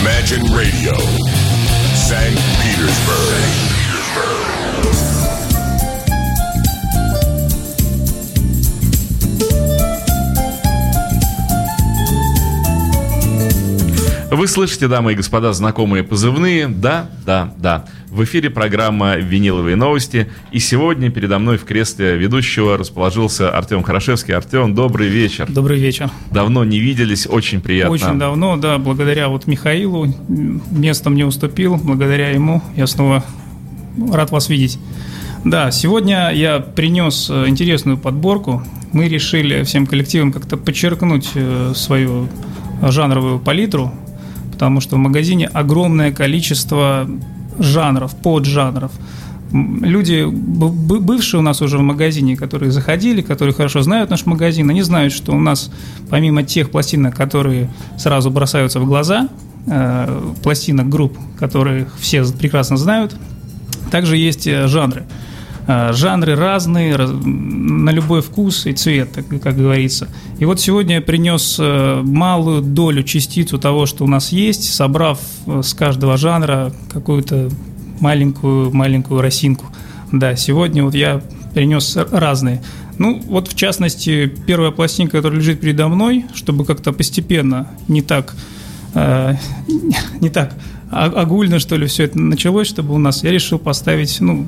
Imagine Radio, St. Petersburg. Вы слышите, дамы и господа, знакомые позывные? Да, да, да. В эфире программа «Виниловые новости». И сегодня передо мной в кресле ведущего расположился Артем Хорошевский. Артем, добрый вечер. Добрый вечер. Давно не виделись, очень приятно. Очень давно, да, благодаря вот Михаилу. Место мне уступил, благодаря ему я снова рад вас видеть. Да, сегодня я принес э, интересную подборку. Мы решили всем коллективом как-то подчеркнуть э, свою жанровую палитру, потому что в магазине огромное количество жанров, поджанров. Люди, бывшие у нас уже в магазине, которые заходили, которые хорошо знают наш магазин, они знают, что у нас помимо тех пластинок, которые сразу бросаются в глаза, э, пластинок групп, которые все прекрасно знают, также есть э, жанры. Э, жанры разные, на любой вкус и цвет, как говорится. И вот сегодня я принес э, малую долю, частицу того, что у нас есть, собрав э, с каждого жанра какую-то маленькую, маленькую росинку. Да, сегодня вот я принес разные. Ну, вот в частности, первая пластинка, которая лежит передо мной, чтобы как-то постепенно, не так, э, не так огульно, что ли, все это началось, чтобы у нас, я решил поставить, ну,